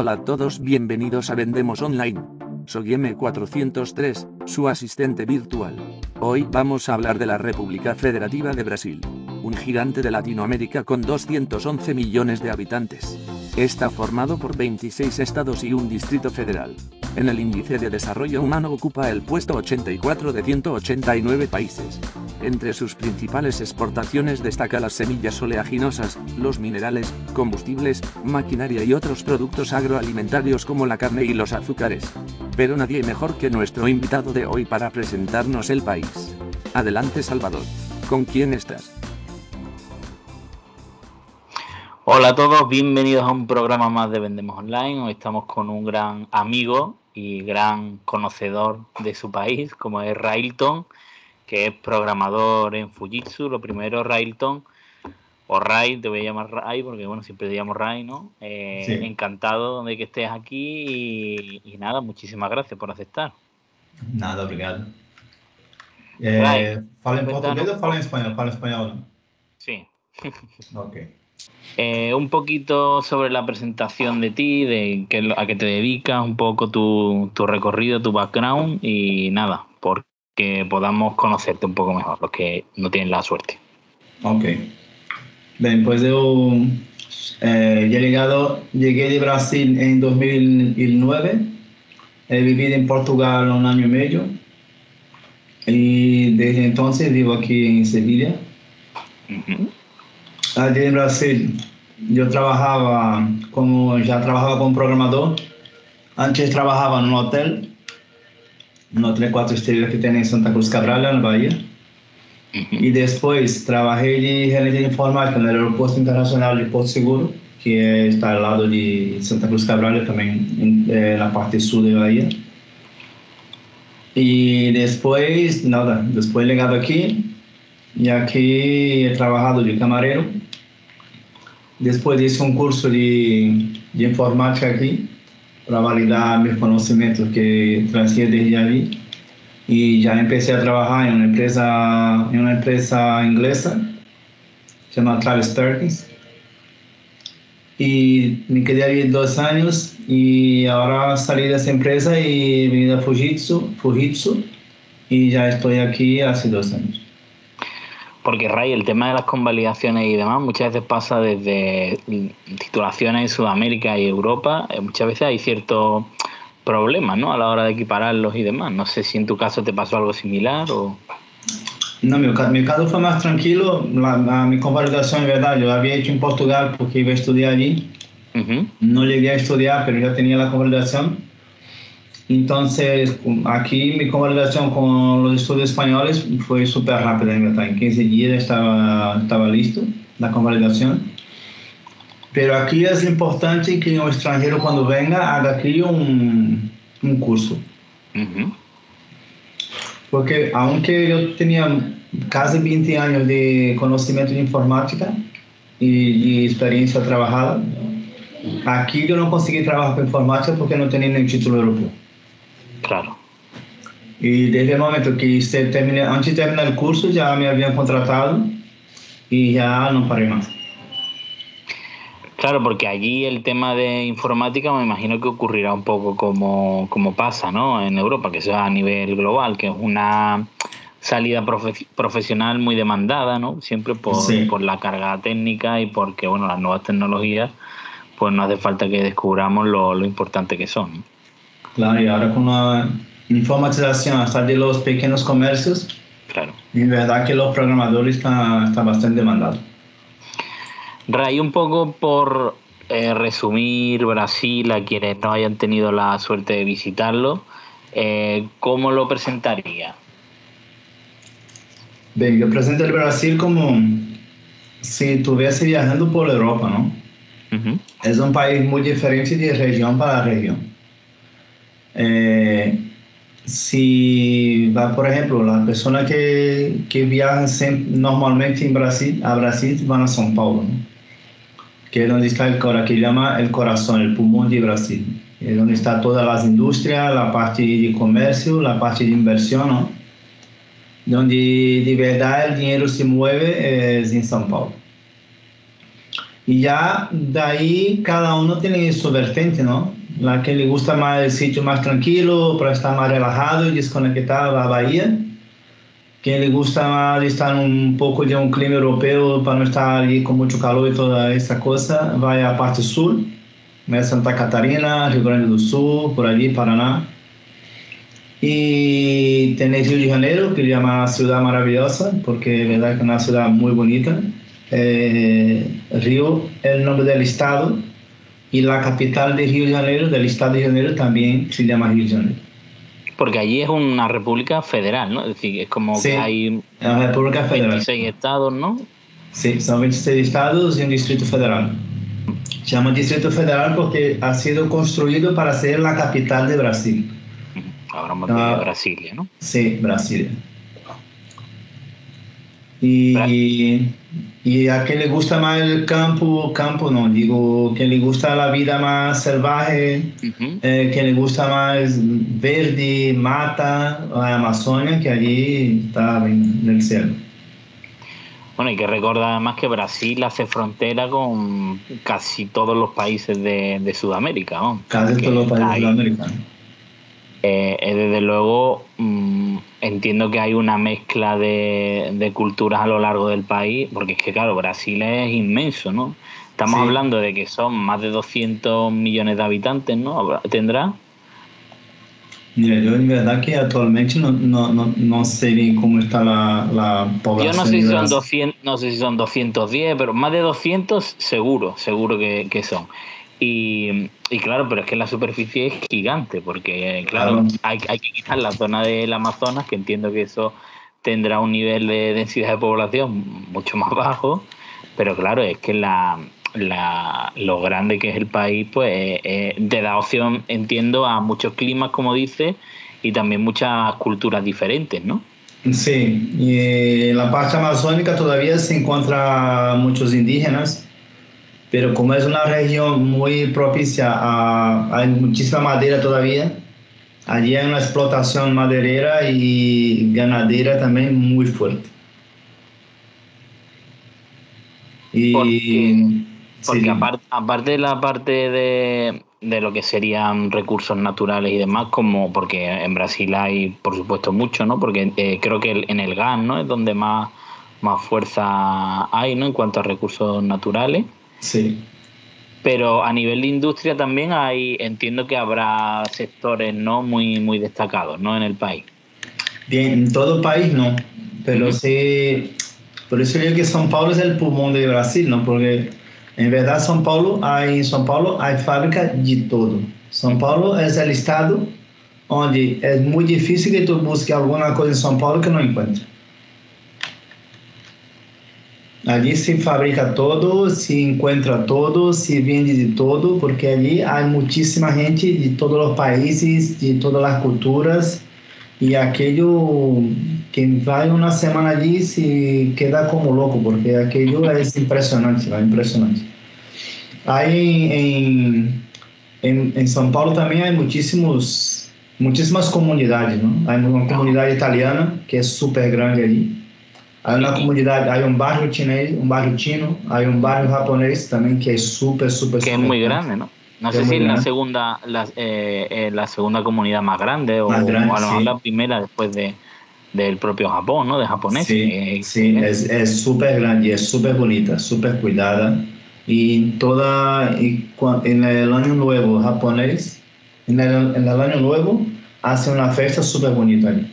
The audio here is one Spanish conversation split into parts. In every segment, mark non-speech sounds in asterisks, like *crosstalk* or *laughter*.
Hola a todos, bienvenidos a Vendemos Online. Soy M403, su asistente virtual. Hoy vamos a hablar de la República Federativa de Brasil, un gigante de Latinoamérica con 211 millones de habitantes. Está formado por 26 estados y un distrito federal. En el índice de desarrollo humano ocupa el puesto 84 de 189 países. Entre sus principales exportaciones destaca las semillas oleaginosas, los minerales, combustibles, maquinaria y otros productos agroalimentarios como la carne y los azúcares. Pero nadie mejor que nuestro invitado de hoy para presentarnos el país. Adelante Salvador. ¿Con quién estás? Hola a todos, bienvenidos a un programa más de Vendemos Online. Hoy estamos con un gran amigo y gran conocedor de su país, como es Railton, que es programador en Fujitsu. Lo primero, Railton, o Ray, te voy a llamar Ray porque bueno, siempre te llamo Ray, ¿no? Eh, encantado de que estés aquí y, nada, muchísimas gracias por aceptar. Nada, obrigado. Eh, ¿Fala en portugués o fala en español? Fala en español. Sí. ok. Eh, un poquito sobre la presentación de ti, de qué, a qué te dedicas, un poco tu, tu recorrido, tu background y nada, porque podamos conocerte un poco mejor, los que no tienen la suerte. Ok. Bien, pues yo eh, llegado, llegué de Brasil en 2009, he vivido en Portugal un año y medio y desde entonces vivo aquí en Sevilla. Allí en Brasil yo trabajaba como, ya trabajaba como programador. Antes trabajaba en un hotel, un hotel cuatro estrellas que tiene en Santa Cruz Cabral, en Bahía. Y después trabajé de gerente de informática en el aeropuerto internacional de Porto Seguro, que está al lado de Santa Cruz Cabral, también en, en la parte sur de Bahía. Y después, nada, después llegado aquí, y aquí he trabajado de camarero. Después hice un curso de, de informática aquí para validar mis conocimientos que traía desde allí. Y ya empecé a trabajar en una empresa, en una empresa inglesa, se llama Travis Perkins. Y me quedé ahí dos años y ahora salí de esa empresa y vine a Fujitsu, Fujitsu y ya estoy aquí hace dos años. Porque, Ray, el tema de las convalidaciones y demás muchas veces pasa desde titulaciones en Sudamérica y Europa. Eh, muchas veces hay ciertos problemas ¿no? a la hora de equipararlos y demás. No sé si en tu caso te pasó algo similar o... No, mi, mi caso fue más tranquilo. La, la, mi convalidación, en verdad, yo había hecho en Portugal porque iba a estudiar allí. Uh -huh. No llegué a estudiar, pero ya tenía la convalidación. Entonces, aquí mi convalidación con los estudios españoles fue súper rápida, en verdad. En 15 días estaba, estaba listo la convalidación. Pero aquí es importante que un extranjero cuando venga haga aquí un, un curso. Uh -huh. Porque aunque yo tenía casi 20 años de conocimiento de informática y, y experiencia trabajada, aquí yo no conseguí trabajar con informática porque no tenía ni título europeo. Claro. Y desde el momento que se terminé, antes de terminar el curso ya me habían contratado y ya no paré más. Claro, porque allí el tema de informática me imagino que ocurrirá un poco como, como pasa ¿no? en Europa, que sea a nivel global, que es una salida profe profesional muy demandada, ¿no? Siempre por, sí. por la carga técnica y porque, bueno, las nuevas tecnologías, pues no hace falta que descubramos lo, lo importante que son. Claro, y ahora con la informatización hasta de los pequeños comercios, claro. en verdad que los programadores están está bastante demandados. Ray, un poco por eh, resumir Brasil a quienes no hayan tenido la suerte de visitarlo, eh, ¿cómo lo presentaría? Bien, yo presento el Brasil como si estuviese viajando por Europa, ¿no? Uh -huh. Es un país muy diferente de región para región. Eh, si va, por ejemplo, las personas que, que viajan normalmente en Brasil, a Brasil van a São Paulo, ¿no? que es donde está el, que llama el corazón, el pulmón de Brasil. Es donde está todas las industrias, la parte de comercio, la parte de inversión, ¿no? donde de verdad el dinero se mueve es en São Paulo. Y ya de ahí cada uno tiene su vertiente, ¿no? La que le gusta más el sitio más tranquilo, para estar más relajado y desconectado a Bahía. Quien le gusta más estar un poco de un clima europeo para no estar ahí con mucho calor y toda esa cosa, va a la parte sur, Santa Catarina, Rio Grande do Sul, por allí, Paraná. Y tenéis Río de Janeiro, que se llama Ciudad Maravillosa, porque es verdad que es una ciudad muy bonita. Eh, Río es el nombre del estado y la capital de Río de Janeiro, del estado de Janeiro, también se llama Río de Janeiro. Porque allí es una república federal, ¿no? Es decir, es como que hay una república federal. 26 estados, ¿no? Sí, son 26 estados y un distrito federal. Se llama Distrito Federal porque ha sido construido para ser la capital de Brasil. Hablamos de ah, Brasilia, ¿no? Sí, Brasilia. Y, y a quien le gusta más el campo, campo no, digo, quien le gusta la vida más salvaje, eh, quien le gusta más verde, mata, la Amazonia, que allí está en el cielo. Bueno, hay que recordar además que Brasil hace frontera con casi todos los países de, Sudamérica. ¿no? Casi todos los países de Sudamérica. Eh, eh, desde luego, mm, entiendo que hay una mezcla de, culturas a lo largo del país, porque es que, claro, Brasil es inmenso, ¿no? Estamos hablando de que son más de 200 millones de habitantes, ¿no? ¿Tendrá? Mira, yo en verdad que actualmente no, no, no, no sé bien cómo está la, la población. Yo no sé, si son 200, no sé si son 210, pero más de 200 seguro, seguro que, que son. Y, y, claro, pero es que la superficie es gigante, porque claro, Hay, hay, que quitar la zona del Amazonas, que entiendo que eso tendrá un nivel de densidad de población mucho más bajo, pero claro, es que la, la, lo grande que es el país, pues eh, eh, te da opción, entiendo, a muchos climas, como dice, y también muchas culturas diferentes, ¿no? Sí, y en la parte amazónica todavía se encuentran muchos indígenas, pero como es una región muy propicia a, hay muchísima madera todavía, allí hay una explotación maderera y ganadera también muy fuerte. Y porque aparte, de la parte de, lo que serían recursos naturales y demás, como porque en Brasil hay, por supuesto, mucho, ¿no? Porque eh, creo que en el gas, ¿no? Es donde más, más fuerza hay, ¿no? En cuanto a recursos naturales. Sí. Pero a nivel de industria también hay, entiendo que habrá sectores, ¿no? Muy, muy destacados, ¿no? En el país. Bien, en todo el país no, pero sí, por eso digo que São Paulo es el pulmón de Brasil, ¿no? Porque en verdad, São Paulo, hay, en São Paulo hay fábrica de todo. São Paulo es el estado donde es muy difícil que tú busques alguna cosa en São Paulo que no encuentres. Allí se fabrica todo, se encuentra todo, se vende de todo, porque allí hay muchísima gente de todos los países, de todas las culturas, y aquello que va una semana allí se queda como loco, porque aquello es impresionante, impresionante. Hay en, en, en São Paulo también hay muchísimos, muchísimas comunidades, ¿no? Hay una comunidad italiana que es súper grande allí. Hay una comunidad, hay un barrio chinés, un barrio chino, hay un barrio japonés también que es súper, súper, Que es muy grande, ¿no? No sé si es la segunda, la, eh, eh, la segunda comunidad más grande o, a lo mejor la primera después de, del propio Japón, ¿no? De japonés. Sí, sí es súper grande y es súper bonita, súper cuidada. Y toda, y en el año nuevo japonés, en el, en el año nuevo, hace una fiesta súper bonita allí.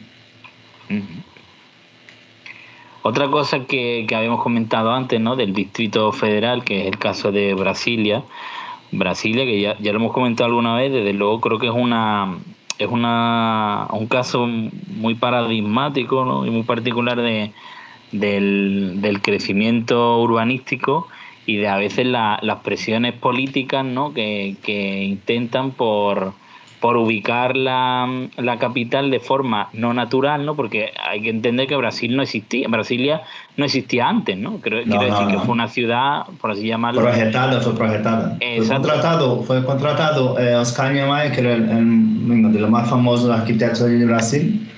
Otra cosa que, que habíamos comentado antes, ¿no? Del Distrito Federal, que es el caso de Brasilia, Brasilia, que ya, ya lo hemos comentado alguna vez, desde luego creo que es una es una, un caso muy paradigmático ¿no? y muy particular de, del, del, crecimiento urbanístico y de a veces la, las presiones políticas ¿no? que, que intentan por, por ubicar la, la, capital de forma no natural, ¿no? Porque hay que entender que Brasil no existía, Brasilia no existía antes, ¿no? Quiero, quiero decir que fue una ciudad, por así llamarlo. Proyectada, fue proyectada. Fue contratado, fue contratado eh, Oscar Niemeyer, que era el, uno de los más famosos arquitectos de Brasil,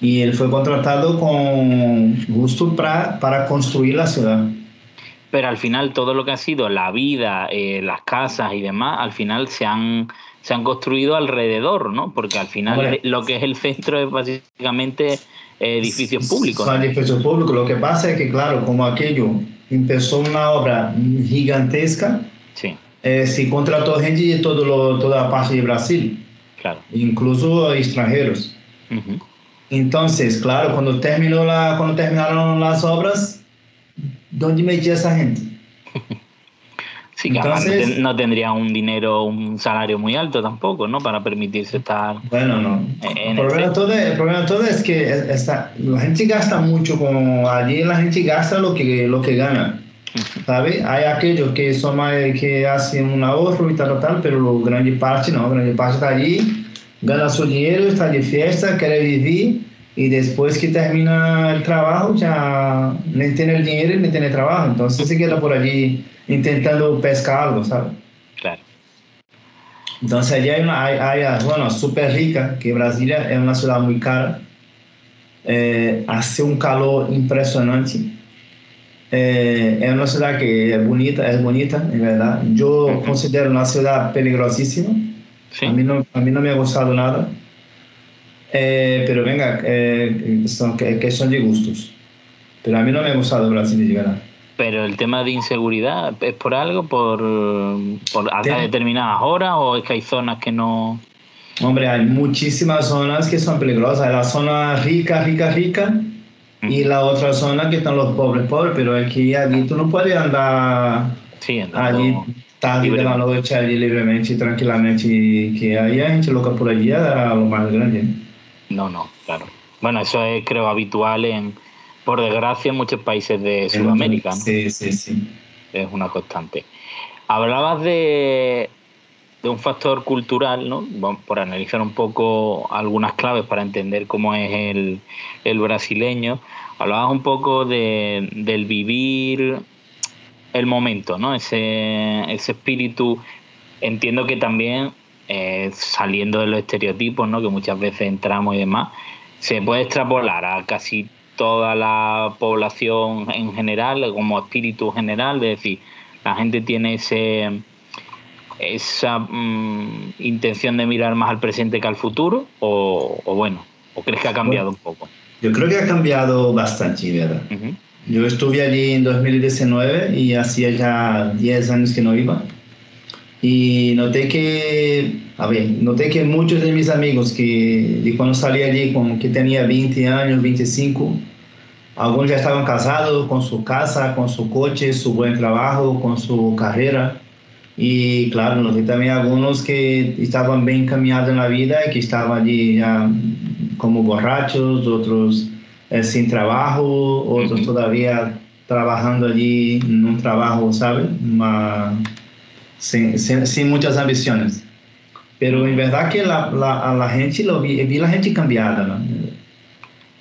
y él fue contratado con gusto para, para construir la ciudad. pero al final todo lo que ha sido la vida, eh, las casas y demás, al final se han, se han construido alrededor, ¿no? Porque al final lo que es el centro es básicamente edificios públicos. Son edificios públicos. Lo que pasa es que, claro, como aquello empezó una obra gigantesca, sí. Eh, se contrató gente de todo lo, toda la parte de Brasil, claro. incluso extranjeros. Entonces, claro, cuando, terminó la, cuando terminaron las obras, ¿dónde metía esa gente? *laughs* Sí, que Entonces, no tendría un dinero, un salario muy alto tampoco, ¿no? Para permitirse estar. Bueno, no. El problema, todo, el problema todo es que esta, la gente gasta mucho con. Allí la gente gasta lo que, lo que gana. ¿Sabe? Hay aquellos que son más, que hacen un ahorro y tal, tal, pero la gran parte no. La gran parte está allí, gana su dinero, está de fiesta, quiere vivir y después que termina el trabajo ya ni tiene el dinero ni tiene trabajo. Entonces se queda por allí intentando pescar algo, ¿sabes? Claro. Entonces allí hay una, hay, hay, bueno, súper rica, que Brasilia es una ciudad muy cara, eh, hace un calor impresionante. Eh, es una ciudad que es bonita, es bonita, en verdad. Yo considero una ciudad peligrosísima. A, mí no, a mí no me ha gustado nada. Eh, pero venga, eh, son, que, que, son de gustos. Pero a mí no me ha gustado Brasil de verdad. Pero el tema de inseguridad, ¿es por algo? ¿Por, por hasta determinadas horas o es que hay zonas que no...? Hombre, hay muchísimas zonas que son peligrosas. La zona rica, rica, rica y la otra zona que están los pobres, pobres. Pero aquí, allí tú no puedes andar sí, allí tarde de la noche, allí libremente, tranquilamente. Y que hay gente loca por allí a lo más grande. No, no, claro. Bueno, eso es creo habitual en por desgracia, en muchos países de Sudamérica. Sí, sí, sí. Es una constante. Hablabas de, de un factor cultural, ¿no? por analizar un poco algunas claves para entender cómo es el, el brasileño. Hablabas un poco de, del vivir el momento, ¿no? Ese, ese espíritu. Entiendo que también, eh, saliendo de los estereotipos, ¿no? Que muchas veces entramos y demás, se puede extrapolar a casi toda la población en general, como espíritu general, es decir, la gente tiene ese esa mm, intención de mirar más al presente que al futuro, o, bueno, o crees que ha cambiado un poco? Yo creo que ha cambiado bastante, ¿verdad? Yo estuve allí en 2019 y hacía ya 10 años que no iba. Y noté que, a ver, noté que muchos de mis amigos que de cuando salí allí, con, que tenía 20 años, 25, algunos ya estaban casados con su casa, con su coche, su buen trabajo, con su carrera. Y claro, noté también algunos que estaban bien encaminados en la vida y que estaban allí ya como borrachos, otros eh, sin trabajo, otros todavía trabajando allí en un trabajo, ¿sabes? Sin, sin, muchas ambiciones. Pero en verdad que la, la, a la gente, lo vi, vi la gente cambiada, ¿no?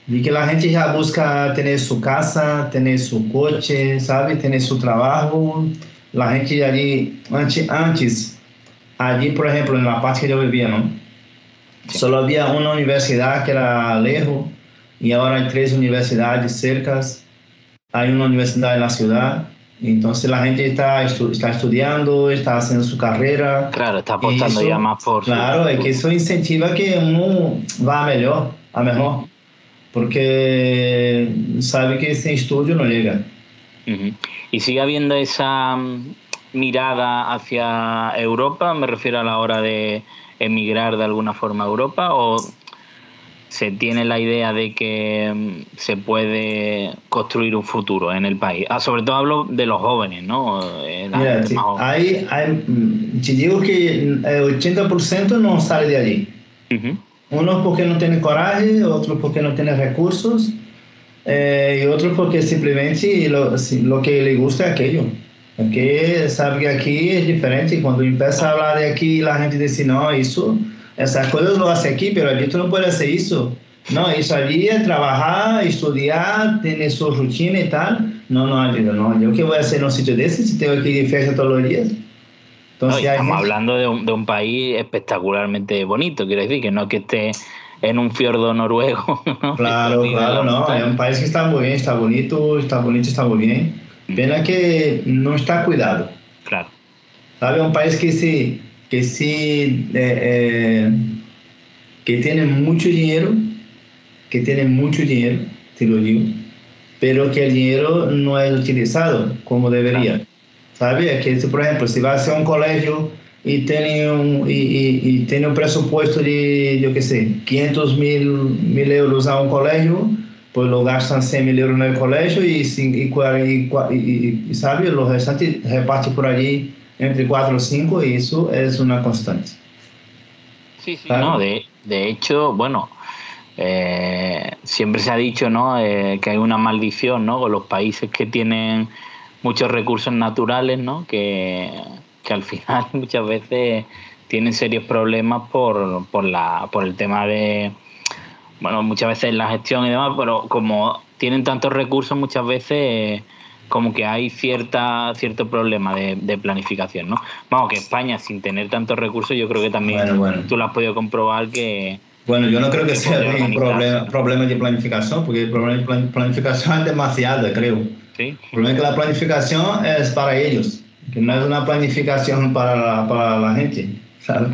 Vi que la gente ya busca tener su casa, tener su coche, ¿sabe? Tener su trabajo. La gente allí, antes, antes allí, por ejemplo, en la parte que yo vivía, ¿no? Solo había una universidad que era lejos y ahora hay tres universidades cercas. Hay una universidad en la ciudad entonces la gente está, está estudiando, está haciendo su carrera. Claro, está apostando ya más por... Claro, es que eso incentiva que uno va a mejor, a mejor, porque sabe que ese estudio no llega. Y sigue habiendo esa mm, mirada hacia Europa, me refiero a la hora de emigrar de alguna forma a Europa, o se tiene la idea de que mm, se puede construir un futuro en el país. Ah, sobre todo hablo de los jóvenes, ¿no? Eh, hay, hay, mm, te digo que el 80% no sale de allí. Uno porque no tiene coraje, otro porque no tiene recursos, eh, y otro porque simplemente lo, lo, que le gusta es aquello. Porque sabe que aquí es diferente. Cuando empieza a hablar de aquí, la gente dice, no, eso esas cosas lo hace aquí, pero allí tú no puedes hacer eso. No, eso allí es trabajar, estudiar, tener su rutina y tal. No, no, no. ¿Yo qué voy a hacer en un sitio de ese si tengo que ir fiesta todos los días? Entonces, estamos hablando de un, de un, país espectacularmente bonito, quiero decir, que no que esté en un fiordo noruego. *laughs* Claro, claro, no. Es un país que está muy bien, está bonito, está bonito, está muy bien. Pena que no está cuidado. Claro. ¿Sabe? Un país que sí, que sí, eh, eh, que tiene mucho dinero, que tiene mucho dinero, te lo digo, pero que el dinero no es utilizado como debería. ¿Sabe? Que, por ejemplo, si va a ser un colegio y tiene un, y, tiene un presupuesto de, yo qué sé, 500 mil, mil euros a un colegio, pues lo gastan 100 mil euros en el colegio y, y, y, ¿sabe? Lo restante reparte por allí entre 4 o 5 y eso es una constante. Sí, sí, no, de, de, hecho, bueno, eh, siempre se ha dicho ¿no? Eh, que hay una maldición ¿no? con los países que tienen muchos recursos naturales, ¿no? que, que al *laughs* final muchas veces tienen serios problemas por, por, la, por el tema de, bueno, muchas veces la gestión y demás, pero como tienen tantos recursos, muchas veces como que hay cierta cierto problema de, planificación, ¿no? Vamos, que España sin tener tantos recursos, yo creo que también tú lo has podido comprobar que... Bueno, yo no creo que, sea un problema, problema de planificación, porque el problema de planificación es demasiado, creo. ¿Sí? El problema es que la planificación es para ellos que no es una planificación para para la gente, ¿sabes?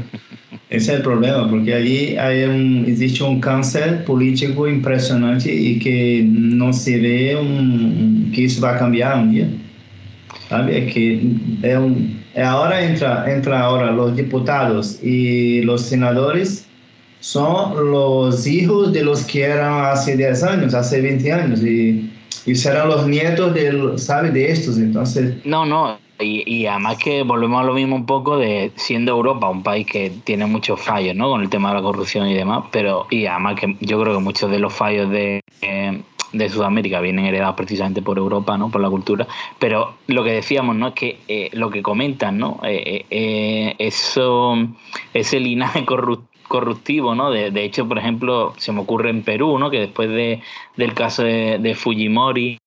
Ese es el problema, porque allí hay un, existe un cáncer político impresionante y que no se ve un, que eso va a cambiar un día. Es que es un, ahora entra, entra ahora los diputados y los senadores son los hijos de los que eran hace 10 años, hace 20 años y, y serán los nietos de, ¿sabe? de estos. Entonces, no, no, y, además que volvemos a lo mismo un poco de siendo Europa un país que tiene muchos fallos, ¿no? Con el tema de la corrupción y demás, pero y además que yo creo que muchos de los fallos de, de Sudamérica vienen heredados precisamente por Europa, ¿no? Por la cultura, pero lo que decíamos, ¿no? Es que eh, lo que comentan, ¿no? Eh, eh, eso, ese linaje corruptivo, ¿no? De, de, hecho, por ejemplo, se me ocurre en Perú, ¿no? Que después de, del caso de, de Fujimori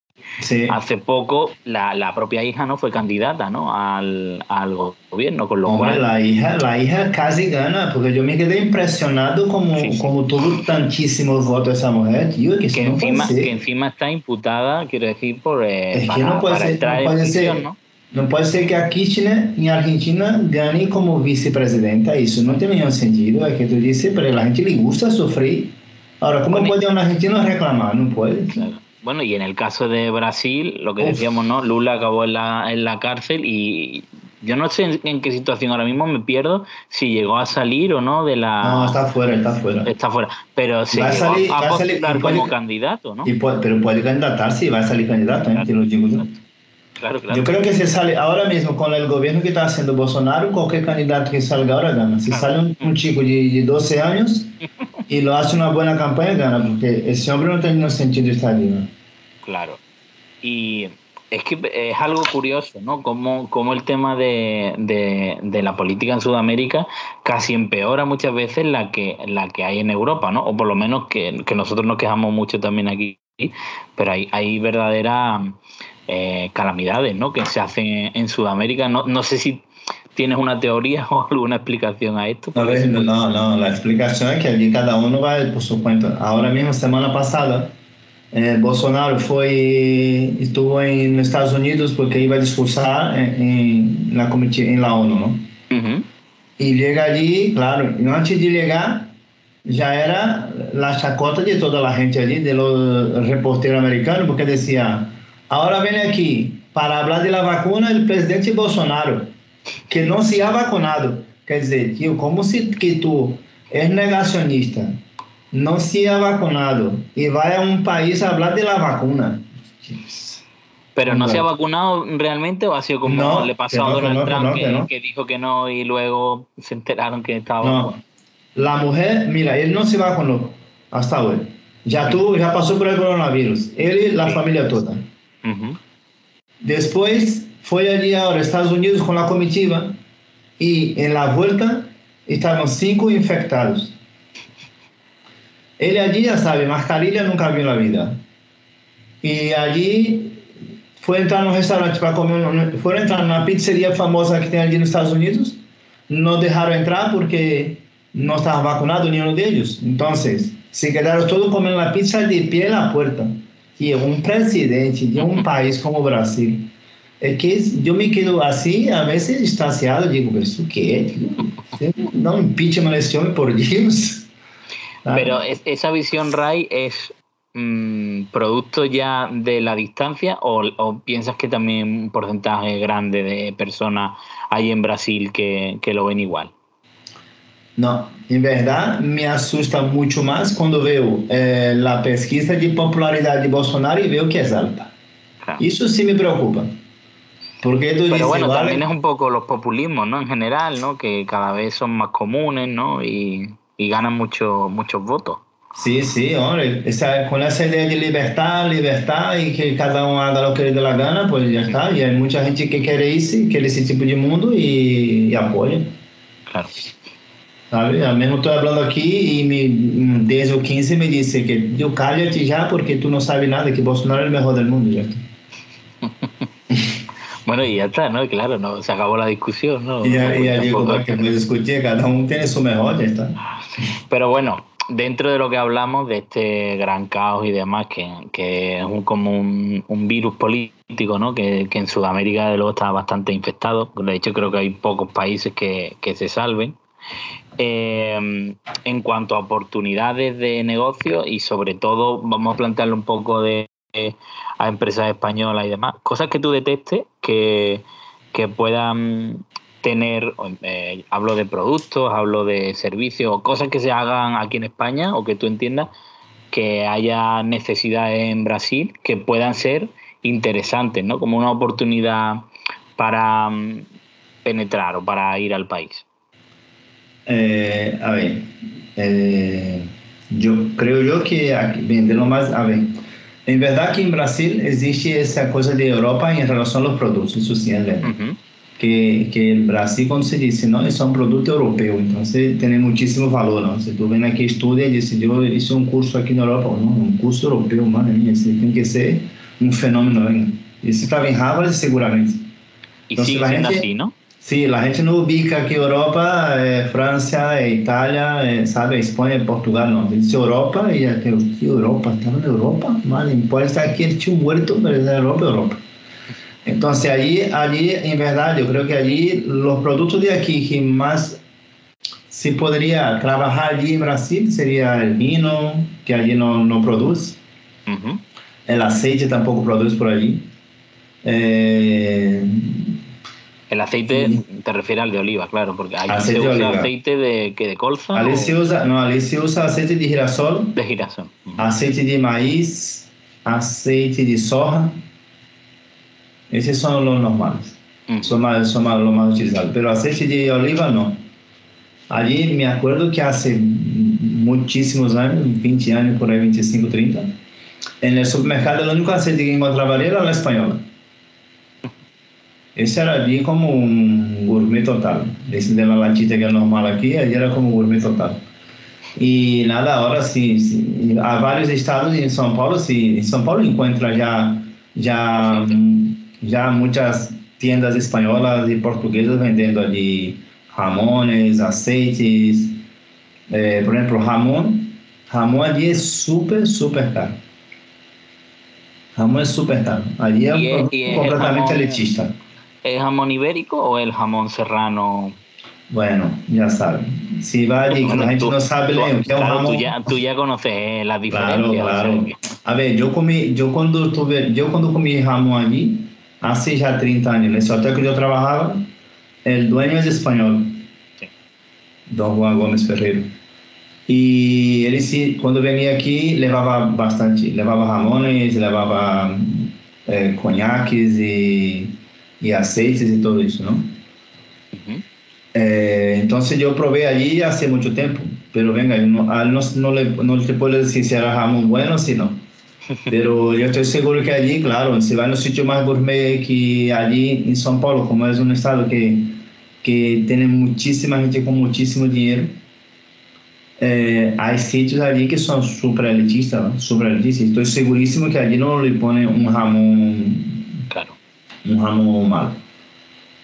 Hace poco la, la, propia hija no fue candidata ¿no? Al, al gobierno, con lo Hombre, La hija, la hija casi gana, porque yo me quedé impresionado como, como tuvo tantísimos votos esa mujer, tío. Que, que encima, que encima está imputada, quiero decir, por... Eh, es que no puede ser, no puede ser, ¿no? no puede ser que a Kirchner en Argentina gane como vicepresidenta, eso no tiene ningún sentido, es que tú dices, pero a la gente le gusta sufrir. Ahora, ¿cómo puede un argentino reclamar? No puede. Claro. Bueno, y en el caso de Brasil, lo que decíamos, ¿no? Lula acabó en la, en la cárcel y yo no sé en, qué situación ahora mismo me pierdo si llegó a salir o no de la. No, está fuera, está fuera. Está fuera. Pero se va a, salir, a, postular como candidato, ¿no? Y pero puede candidatarse y va a salir candidato, ¿eh? Claro. Lo Claro, claro. Yo creo que si sale ahora mismo con el gobierno que está haciendo Bolsonaro, cualquier candidato que salga ahora gana. Si sale un, chico de, de 12 años *laughs* y lo hace una buena campaña, gana, porque ese hombre no tiene sentido estar. Claro. Y es que es algo curioso, ¿no? Como, como el tema de, de, la política en Sudamérica casi empeora muchas veces la que, la que hay en Europa, ¿no? O por lo menos que, que nosotros nos quejamos mucho también aquí, pero hay, hay verdaderas eh, calamidades, ¿no? Que se hacen en Sudamérica. No, no sé si ¿Tienes una teoría *laughs* o alguna explicación a esto? No, no, no, la explicación es que allí cada uno va por su cuenta. Ahora mismo, semana pasada, eh, Bolsonaro foi, estuvo en Estados Unidos porque iba a discursar en, en la, en la ONU, ¿no? Uh Y llega allí, claro, antes de llegar, ya era la chacota de toda la gente allí, de los reporteros americanos, porque decía, ahora viene aquí para hablar de la vacuna el presidente Bolsonaro que no se ha vacunado. Quer dizer, tío, como si que tú eres negacionista, no se ha vacunado y va a un país a hablar de la vacuna. Pero no se ha vacunado realmente o ha sido como le pasó a Donald Trump que, dijo que no y luego se enteraron que estaba. No. La mujer, mira, él no se vacunó hasta hoy. Ya tú, ya pasó por el coronavirus. Él y la familia toda. Después fue allí ahora a Estados Unidos con la comitiva y en la vuelta estaban cinco infectados. Él allí ya sabe, mascarilla nunca vio en la vida. Y allí fue a entrar en un restaurante para comer, fue a entrar en una pizzería famosa que tiene allí en Estados Unidos. No dejaron entrar porque no estaba vacunado ni uno de ellos. Entonces, se quedaron todos comiendo la pizza de pie en la puerta. Y un presidente de un país como Brasil es que yo me quedo así, a veces estaciado, digo, ¿eso qué? No impeachment este hombre, por Dios. Pero esa visión, Ray, es mm, producto ya de la distancia o, piensas que también un porcentaje grande de personas hay en Brasil que, que lo ven igual? No, en verdad me asusta mucho más cuando veo eh, la pesquisa de popularidad de Bolsonaro y veo que es alta. Eso sí me preocupa. Porque tú Pero bueno, también es un poco los populismos, ¿no? En general, ¿no? Que cada vez son más comunes, ¿no? Y, y ganan mucho, muchos votos. Sí, sí, hombre, esa, con esa idea de libertad, libertad y que cada uno haga lo que le dé la gana, pues ya está. Y hay mucha gente que quiere irse, quiere ese tipo de mundo y, y apoya. Claro. ¿Sabe? Al menos estoy hablando aquí y mi, desde el 15 me dice que yo cállate ya porque tú no sabes nada, que Bolsonaro es el mejor del mundo. Ya Bueno, y ya está, ¿no? Claro, no, se acabó la discusión, ¿no? Y ya, ya digo, que me discutí, cada uno tiene su mejor, ya está. Pero bueno, dentro de lo que hablamos, de este gran caos y demás, que, que es un, como un, un, virus político, ¿no? Que, que, en Sudamérica, de luego, está bastante infectado. De hecho, creo que hay pocos países que, que se salven. Eh, en cuanto a oportunidades de negocio y sobre todo vamos a plantearlo un poco de a empresas españolas y demás, cosas que tú detestes que, que puedan tener, eh, hablo de productos, hablo de servicios, cosas que se hagan aquí en España o que tú entiendas que haya necesidad en Brasil que puedan ser interesantes, ¿no? Como una oportunidad para mm, penetrar o para ir al país. Eh, a ver, eh, yo creo yo que de lo más, a ver, en verdad que en Brasil existe esa cosa de Europa en relación a los productos, eso sí es verdad. que, que el Brasil, como se dice, no es un producto europeo, entonces tiene muchísimo valor, ¿no? Si tú ven aquí, estudia y dices, yo hice un curso aquí en Europa, ¿no? Un curso europeo, madre mía, tiene que ser un fenómeno, ¿no? Y si estaba en Harvard, seguramente. Y entonces, sigue siendo gente, así, ¿no? Sí, la gente no ubica que Europa, eh, Francia, eh, Italia, eh, sabe, España, Portugal, no. Dice Europa y ya te Europa, estaba en Europa, vale, puede estar aquí el chico muerto, pero es Europa, Europa. Entonces allí, allí, en verdad, yo creo que allí los productos de aquí que más se podría trabajar allí en Brasil sería el vino, que allí no, no produce. El aceite tampoco produce por allí. Eh, el aceite te refiere al de oliva, claro, porque ahí se usa aceite de, ¿qué, de colza. Allí se usa, no, allí se usa aceite de girasol. De girasol. Aceite de maíz, aceite de soja. Esos son los normales. Mm. Son, más, son más, los más utilizados. Pero aceite de oliva no. Allí me acuerdo que hace muchísimos años, 20 años, por ahí 25, 30, en el supermercado el único aceite que encontraba era la española. Esse era ali como um gourmet total. Esse de la latita que é normal aqui, ali era como um gourmet total. E nada, agora sim, sim, há vários estados em São Paulo, sim, em São Paulo encontra já já já muitas tiendas espanholas e portuguesas vendendo ali ramones, aceites, é, por exemplo, ramon, ramon ali é super, super caro. Ramon é super caro. Ali é e, produto e completamente ramon, elitista. ¿Es jamón ibérico o el jamón serrano? Bueno, ya saben. Si va y la gente no sabe leer, jamón... tú, ya, tú ya conoces eh, las diferencias. Claro, claro. A ver, yo comí, yo cuando tuve, yo cuando comí jamón allí, hace ya 30 años, el hotel que yo trabajaba, el dueño es español, sí. Don Juan Gómez Ferreiro. Y él sí, cuando venía aquí, llevaba bastante, llevaba jamones, llevaba eh, coñaques y y aceites y todo eso, ¿no? Uh -huh. eh, entonces yo probé allí hace mucho tiempo, pero venga, no, no, no, le, no te puedo decir si era jamón bueno o si no. *laughs* Pero yo estoy seguro que allí, claro, si va en los sitios más gourmet que allí en São Paulo, como es un estado que, que tiene muchísima gente con muchísimo dinero, eh, hay sitios allí que son super elitistas, ¿no? super elitistas. Estoy segurísimo que allí no le ponen un jamón un jamón malo.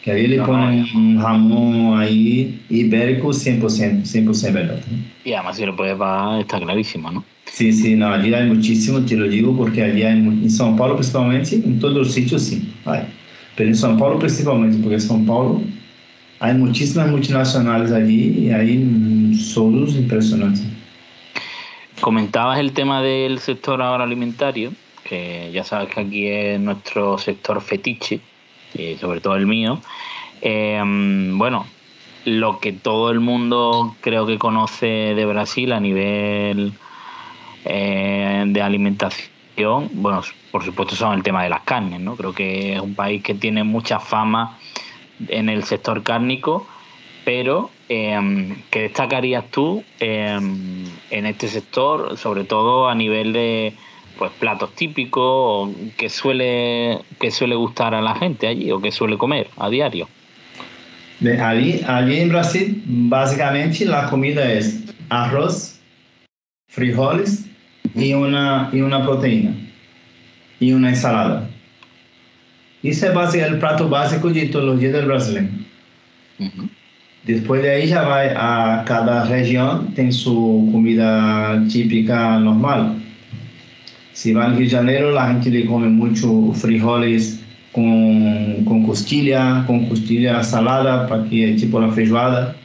Que ahí le no, ponen un jamón ahí ibérico 100%, 100% verdad. Y además si lo puedes pagar está clarísimo, ¿no? Sí, sí, no, allí hay muchísimo, te lo digo, porque allí hay, en São Paulo principalmente, en todos los sitios sí, hay. pero en São Paulo principalmente, porque en São Paulo hay muchísimas multinacionales allí y hay solos impresionantes. Comentabas el tema del sector agroalimentario, que ya sabes que aquí es nuestro sector fetiche, y sobre todo el mío. Eh, bueno, lo que todo el mundo creo que conoce de Brasil a nivel eh, de alimentación, bueno, por supuesto son el tema de las carnes, ¿no? Creo que es un país que tiene mucha fama en el sector cárnico, pero eh, ¿qué destacarías tú em, en este sector, sobre todo a nivel de pues platos típicos que suele que suele gustar a la gente allí o que suele comer a diario? allí, allí en Brasil, básicamente la comida es arroz, frijoles y una, y una proteína y una ensalada. Ese es el plato básico de todos los días del brasileño. Después de ahí ya va a cada región, tiene su comida típica normal. Si va al Rio de Janeiro, la gente le come mucho frijoles con, con costilla, con costilla salada, para que es tipo la feijoada.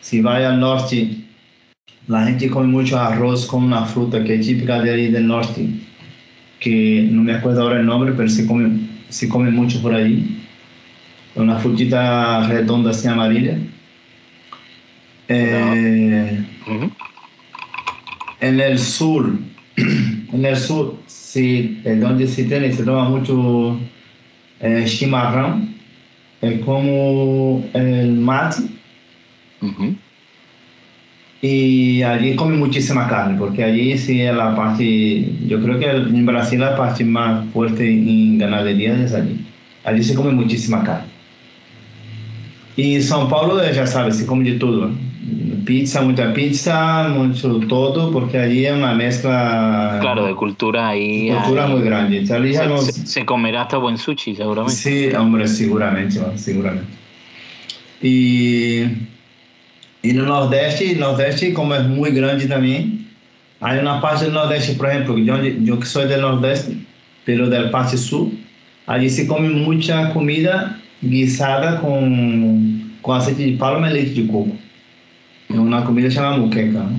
Si va al norte, la gente come mucho arroz con una fruta que es típica de ahí del norte, que no me acuerdo ahora el nombre, pero se come, se come mucho por ahí. Una frutita redonda así amarilla. Eh, En el sur, *clears throat* en el sur, sí, donde se tiene, se toma mucho eh, chimarrão, é como el mate. Y allí come muchísima carne, porque allí sí es la parte, yo creo que en Brasil la parte más fuerte en ganadería es allí. Allí se come muchísima carne. Y São Paulo, ya sabes, se come de todo. Pizza, mucha pizza, mucho todo, porque allí es una mezcla. Claro, de cultura ahí. Cultura muy grande. se, comerá hasta buen sushi, seguramente. Sí, hombre, seguramente, seguramente. Y, y en el Nordeste, el Nordeste, como es muy grande también, hay una parte del Nordeste, por ejemplo, yo, yo que soy del Nordeste, pero del parte Sur, allí se come mucha comida guisada con, con aceite de palma y leche de coco. Una comida chamada muqueca. ¿no?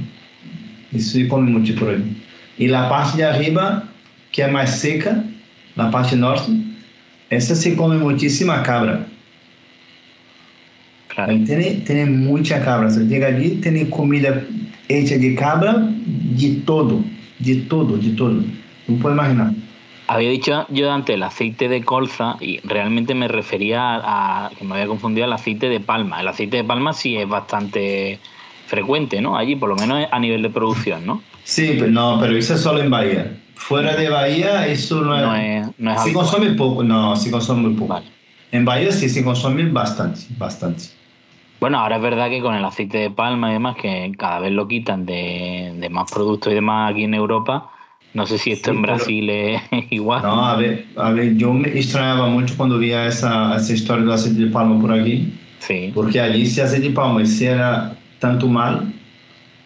Eso se come mucho por ahí. Y la parte de arriba, que es más seca, la parte norte, esa se come muchísima cabra. Claro. Tiene, tiene mucha cabra. Se llega allí, tiene comida hecha de cabra, de todo, de todo, de todo. No puede imaginar. Había dicho yo antes el aceite de colza y realmente me refería a, que me había confundido al aceite de palma. El aceite de palma sí es bastante frecuente, ¿no? Allí, por lo menos a nivel de producción, ¿no? Sí, pero no, pero eso es solo en Bahía. Fuera de Bahía, eso no es. No es, no es se consume poco, no, se consume muy poco. Vale. En Bahía sí se consume bastante, bastante. Bueno, ahora es verdad que con el aceite de palma y demás, que cada vez lo quitan de, de más productos y demás aquí en Europa, no sé si esto sí, en Brasil es *laughs* igual. No, a ver, a ver, yo me extrañaba mucho cuando veía esa, esa historia del aceite de palma por aquí. Sí. Porque allí si aceite de palma hiciera tanto mal,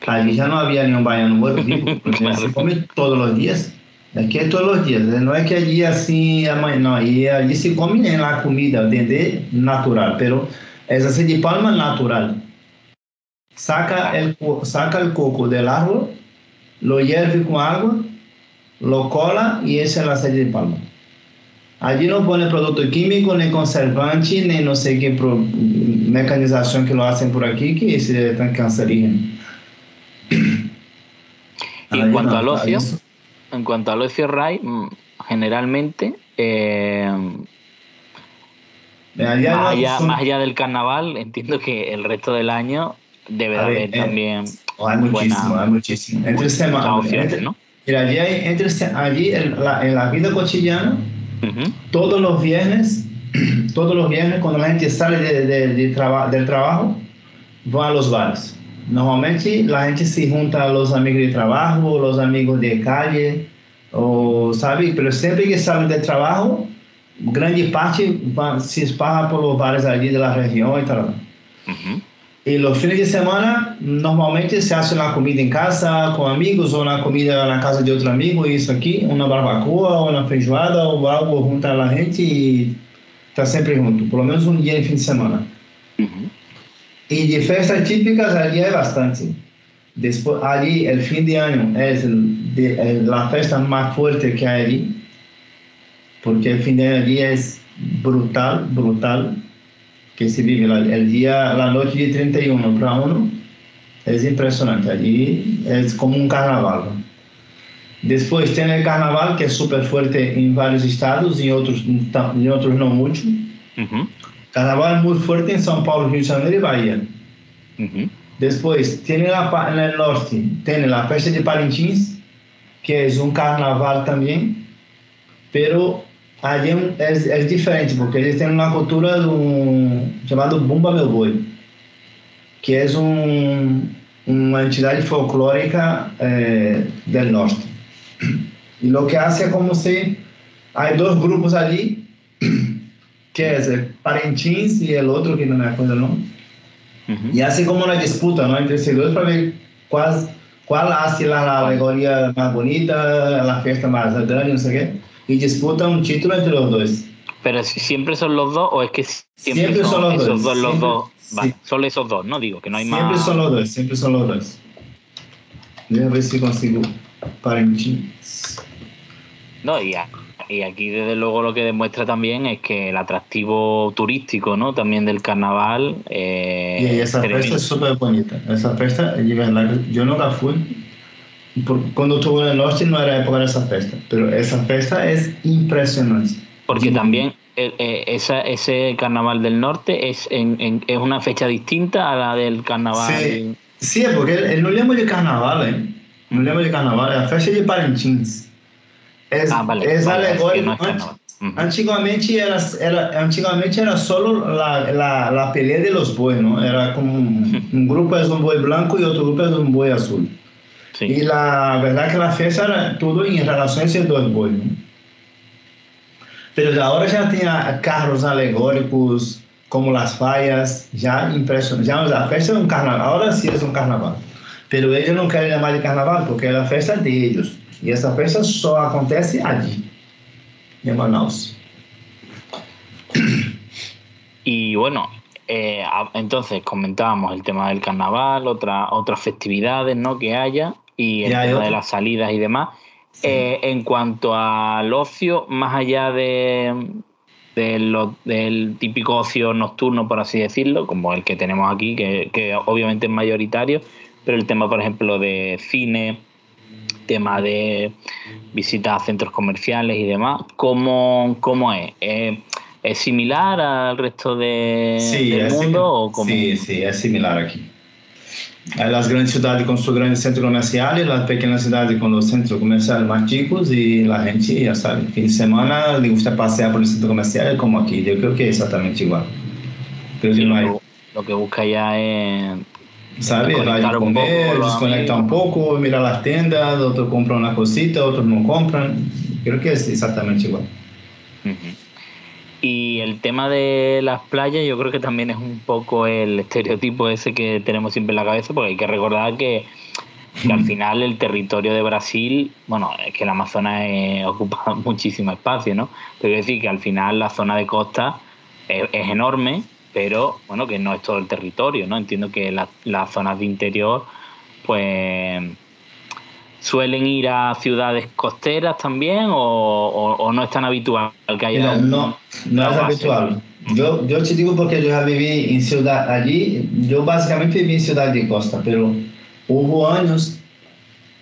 allí ya no había ni un baiano muerto, *laughs* porque claro. se come todos los días. Aquí es todos los días, no es que allí así, no, y allí se come en la comida, ¿entendés? Natural, pero es aceite de palma natural. Saca el, saca el coco del árbol, lo hierve con agua, lo cola y es el aceite de palma. Allí no pone producto químico, ni conservante, ni no sé qué mecanización que lo hacen por aquí, que es tan cancerígeno. Y en cuanto no, al ocio, en cuanto al ocio, Ray, generalmente, eh, allá más, allá, son... más allá del carnaval, entiendo que el resto del año debe de haber eh, también hay muchísimo, buena- hay muchísimo. Entre semana, ¿no? mira, allí, hay, entre, allí en, la, en la vida cotidiana, Ujú. todos los viernes, *clears throat* todos los viernes cuando la gente sale de, de- de traba- del trabajo, van a los bares. Normalmente la gente se junta a los amigos de trabajo, los amigos de calle, o, ¿sabe? Pero siempre que salen del trabajo, grande parte va- se esparra por los bares allí de la región y tal. Ujú. Y los fines de semana normalmente se hace la comida en casa con amigos o una comida en la casa de otro amigo y eso aquí, una barbacoa, una feijoada o algo junto a la gente y, está sempre junto, pelo menos um dia em fim de semana. Uhum. E de festas típicas ali é bastante. Después, ali, o fim de ano é a festa mais forte que há ali, porque o fim de ano ali é brutal, brutal, que se vive lá. O dia, a noite de 31 para 1 é impressionante. Ali é como um carnaval. Depois tem o carnaval, que é super forte em vários estados, em outros, em outros não muito. Uhum. Carnaval é muito forte em São Paulo, Rio de Janeiro e Bahia. Uhum. Depois tem lá no norte, tem a festa de Parintins, que é um carnaval também, pero ali é, é diferente, porque eles têm uma cultura um, chamado Bumba Meu Boi, que é um, uma entidade folclórica eh, do norte. E lo que hace é como se há dois grupos ali, *clears throat* que é Parintins e o outro que não me acuerdo o nome. Uhum. E assim como uma disputa não, entre esses dois para ver quais, qual hace a alegoria mais bonita, a festa mais grande, não sei o quê. Y disputan un título entre los dos. Pero siempre son los dos o es que siempre, siempre son, son, los esos dos, dos los dos. Sí. Solo esos dos, ¿no? Digo, que no hay siempre más. Siempre son los dos, siempre son los dos. Voy a ver si consigo Parintins. No, y, y aquí desde luego lo que demuestra también es que el atractivo turístico, ¿no? También del carnaval. Eh, y esa fiesta es súper bonita. Esa fiesta, yo nunca fui, cuando estuve en el norte no era época de esa fiesta, pero esa fiesta es impresionante. Porque también eh, esa, ese carnaval del norte es, en, es una fecha distinta a la del carnaval. Sí, sí porque él, no llama de carnaval, ¿eh? Llama de carnaval, es la fecha de Parintins. Es, ah, vale, es vale, alegórico. No Antiguamente era, era, antiguamente era solo la, la, la pelea de los bueyes, ¿no? Era como un, un grupo es un buey blanco y otro grupo es un buey azul. Sí. Y la verdad que la fiesta era todo en relación a esos dos bois. ¿no? Pero ahora ya tenía carros alegóricos, como las fallas, ya impresionante. Ya la fiesta es un carnaval, ahora sí es un carnaval. Pero ellos no quieren llamar de carnaval porque es la fiesta de ellos. Y esta fiesta solo acontece allí, Manaus. *clears throat* Y bueno, eh, entonces comentábamos el tema del carnaval, otra, otras festividades ¿no? que haya y el tema de las salidas y demás. Eh, en cuanto al ocio, más allá de, del típico ocio nocturno, por así decirlo, como el que tenemos aquí, que, obviamente es mayoritario, pero el tema, por ejemplo, de cine, tema de visitas a centros comerciales y demás, ¿cómo, cómo es? ¿Es similar al resto de, del mundo? O Sí, sí, es similar aquí. las grandes ciudades con sus grandes centros comerciales, las pequeñas ciudades con los centros comerciales más chicos y la gente, ya sabe, fin de semana le gusta pasear por el centro comercial como aquí. Yo creo que es exactamente igual. No hay. Lo que busca ya es... ¿Sabe? Va a comer, desconectar un poco, mirar las tiendas, otros compran una cosita, otros no compran. Creo que es exactamente igual. Uh -huh. Y el tema de las playas yo creo que también es un poco el estereotipo ese que tenemos siempre en la cabeza, porque hay que recordar que, al *laughs* final el territorio de Brasil, bueno, es que el Amazonas *laughs* ocupa muchísimo espacio, ¿no? Pero es decir que al final la zona de costa es, enorme, pero bueno, que no es todo el territorio, ¿no? Entiendo que las zonas de interior, pues ¿Suelen ir a ciudades costeras también o, no es tan habitual que haya No, no es habitual. Yo, yo te digo porque yo ya viví en ciudad allí, yo básicamente viví en ciudad de costa, pero hubo años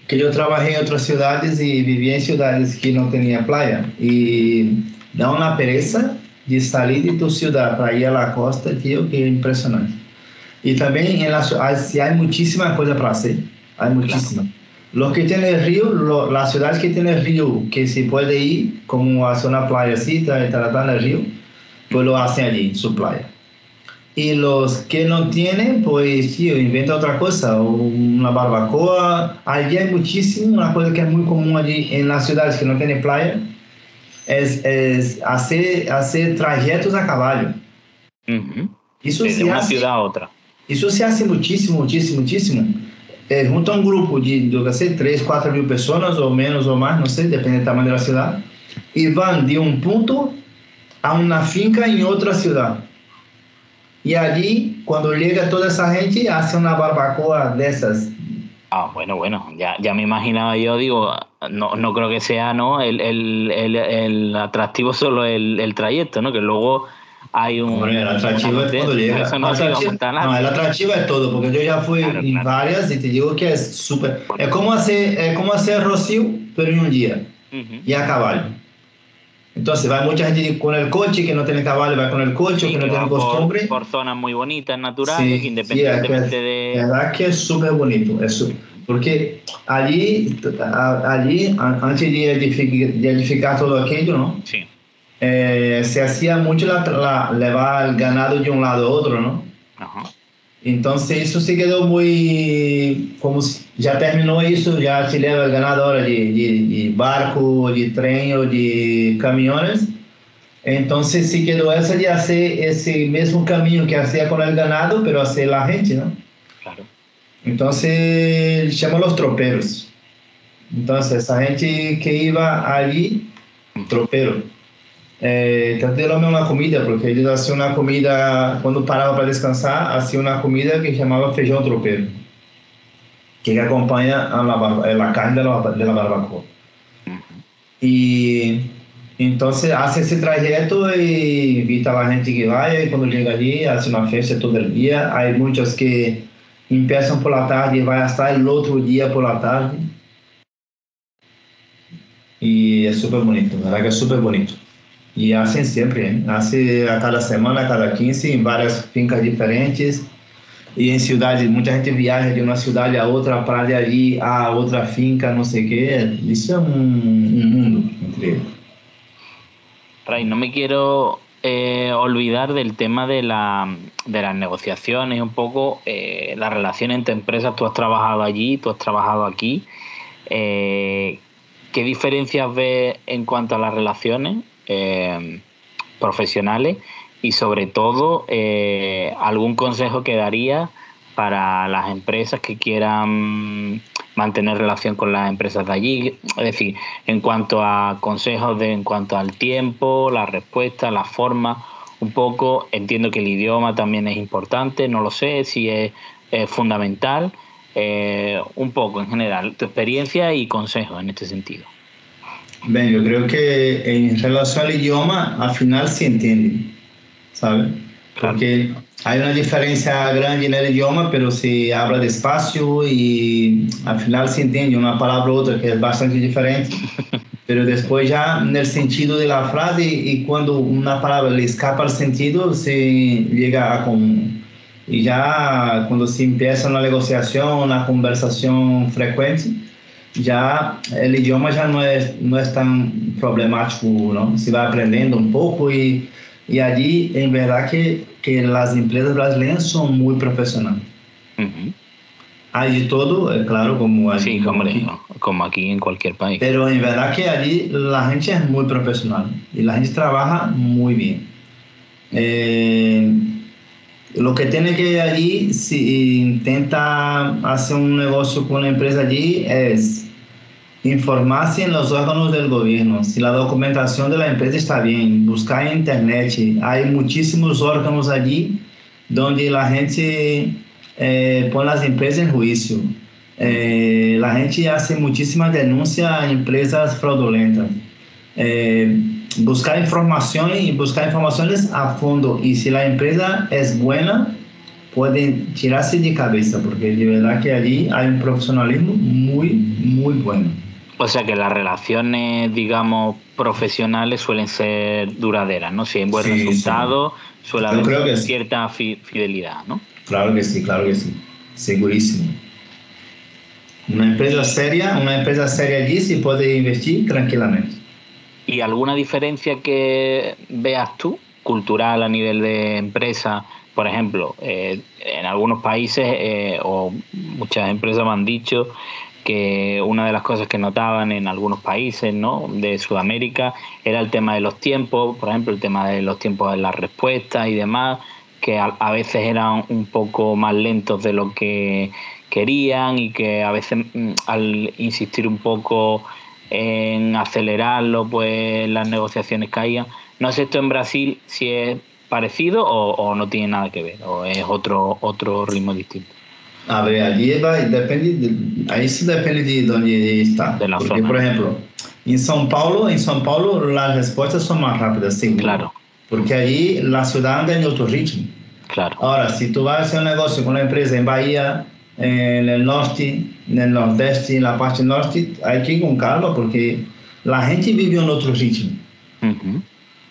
que yo trabajé en otras ciudades y vivía en ciudades que no tenía playa y da una pereza de salir de tu ciudad para ir a la costa, tío, que es impresionante. Y también en la, hay muchísima cosa para hacer, hay muchísima. Los que tienen río, lo, las ciudades que tienen río, que se puede ir, como a una playacita y tratando el río, pues lo hacen allí, en su playa. Y los que no tienen, pues, tío, inventa otra cosa, una barbacoa. Allí hay muchísimo, una cosa que es muy común allí en las ciudades que no tienen playa, es, es hacer, hacer trayectos a caballo. Eso de una ciudad a otra. Eso se hace muchísimo, muchísimo, muchísimo é, junta um grupo de, eu sei, 3, 4 mil pessoas, ou menos ou mais, não sei, depende do tamanho da cidade, e vão de um ponto a una finca en otra ciudad. Y allí, cuando llega toda esa gente, hace una barbacoa de esas. Ah, bueno, bueno, ya, ya me imaginaba yo, digo, no, no creo que sea ¿no? el, el, el, el atractivo solo el, el trayecto, ¿no? Que luego hay un... Bueno, el atractivo es cuando llega. Eso no, atractivo, no, el atractivo es todo, porque yo ya fui claro, en claro. varias y te digo que es súper... Es como hacer, es como hacer Rocío, pero en un día, uh -huh. y a caballo. Entonces va mucha gente con el coche que no tiene caballo, va con el coche, sí, que no tiene costumbre. Por, por, zonas muy bonitas, naturales, sí, independientemente sí, es, de... La verdad que es súper bonito, eso. Porque allí, allí, antes de edificar, de edificar todo aquello, ¿no? Sí. Eh, se hacía mucho la, la, llevar el ganado de un lado a otro, ¿no? Ajá. Entonces eso se quedó muy, como ya terminó eso, ya se lleva el ganado ahora de, de, de barco, de tren o de camiones. Entonces se quedó eso de hacer ese mismo camino que hacía con el ganado, pero hacer la gente, ¿no? Claro. Entonces llaman los troperos. Entonces esa gente que iba allí, tropero. Eh, traté de una comida, porque ellos hacían una comida, cuando paraba para descansar, hacían una comida que se llamaba feijão tropeiro, que acompaña a la, la carne de la, de la barbacoa. Y entonces hace ese trayecto y invita a la gente que vaya, y cuando llega allí hace una fiesta todo el día. Hay muchos que empiezan por la tarde y van hasta el otro día por la tarde. Y es súper bonito, la verdad que es súper bonito. E hacen sempre, hein? Hace a cada semana, a cada 15, em várias fincas diferentes. E em cidades, muita gente viaja de uma cidade a outra para de ali a outra finca, não sei o quê. Isso é um, um mundo entre Ray, no me quiero eh, olvidar del tema de, la, de las negociaciones, un poco eh, la relación entre empresas. Tú has trabajado allí, tú has trabajado aquí. Eh, ¿Qué diferencias ves en cuanto a las relaciones eh, profesionales y sobre todo eh, algún consejo que daría para las empresas que quieran mantener relación con las empresas de allí, es decir, en cuanto a consejos de, en cuanto al tiempo, la respuesta, la forma, un poco, entiendo que el idioma también es importante, no lo sé si es, fundamental, eh, un poco en general, tu experiencia y consejos en este sentido. Bem, eu creio que em relação ao idioma, afinal se entende, sabe? Porque há uma diferença grande no idioma, mas se habla despacio e afinal se entende uma palavra ou outra que é bastante diferente. *laughs* Pero depois já no sentido da frase e quando uma palavra lhe escapa o sentido, se chega a comum. E já quando se empieza uma negociação, uma conversação frequente, ya el idioma ya no es, no es tan problemático, ¿no? Se va aprendiendo un poco y, y allí, en verdad que, que las empresas brasileñas son muy profesionales. Uh -huh. Hay todo, es claro, como allí. Sí, como aquí. como aquí en cualquier país. Pero en verdad que allí la gente es muy profesional y la gente trabaja muy bien. Eh, lo que tiene que allí, si intenta hacer un negocio con una empresa allí, es informarse en los órganos del gobierno, si la documentación de la empresa está bien, buscar en internet. Hay muchísimos órganos allí donde la gente eh, pone las empresas en juicio. Eh, la gente hace muchísimas denuncias a empresas fraudulentas. Eh, buscar información y buscar informaciones a fondo. Y si la empresa es buena, pueden tirarse de cabeza, porque de verdad que allí hay un profesionalismo muy, muy bueno. O sea que las relaciones, digamos, profesionales suelen ser duraderas, ¿no? Si hay buen sí, resultado, sí. suele haber sí. cierta fi fidelidad, ¿no? Claro que sí, claro que sí. Segurísimo. Una empresa seria, una empresa seria allí se puede investir tranquilamente. ¿Y alguna diferencia que veas tú, cultural a nivel de empresa? Por ejemplo, eh, en algunos países eh, o muchas empresas me han dicho que una de las cosas que notaban en algunos países ¿no? de Sudamérica era el tema de los tiempos, por ejemplo, el tema de los tiempos de las respuestas y demás, que a, veces eran un poco más lentos de lo que querían y que a veces al insistir un poco en acelerarlo, pues las negociaciones caían. No sé esto en Brasil si es parecido o, no tiene nada que ver, o es otro, otro ritmo distinto. Ver, allí depende, ahí sí depende de dónde está. De Porque, por ejemplo, en São Paulo, en São Paulo las respuestas son más rápidas, sí. Claro. Porque allí la ciudad anda en otro ritmo. Claro. Ahora, si tú vas a hacer un negocio con una empresa en Bahía, en el norte, en el nordeste, en la parte norte, hay que ir con calma porque la gente vive en otro ritmo.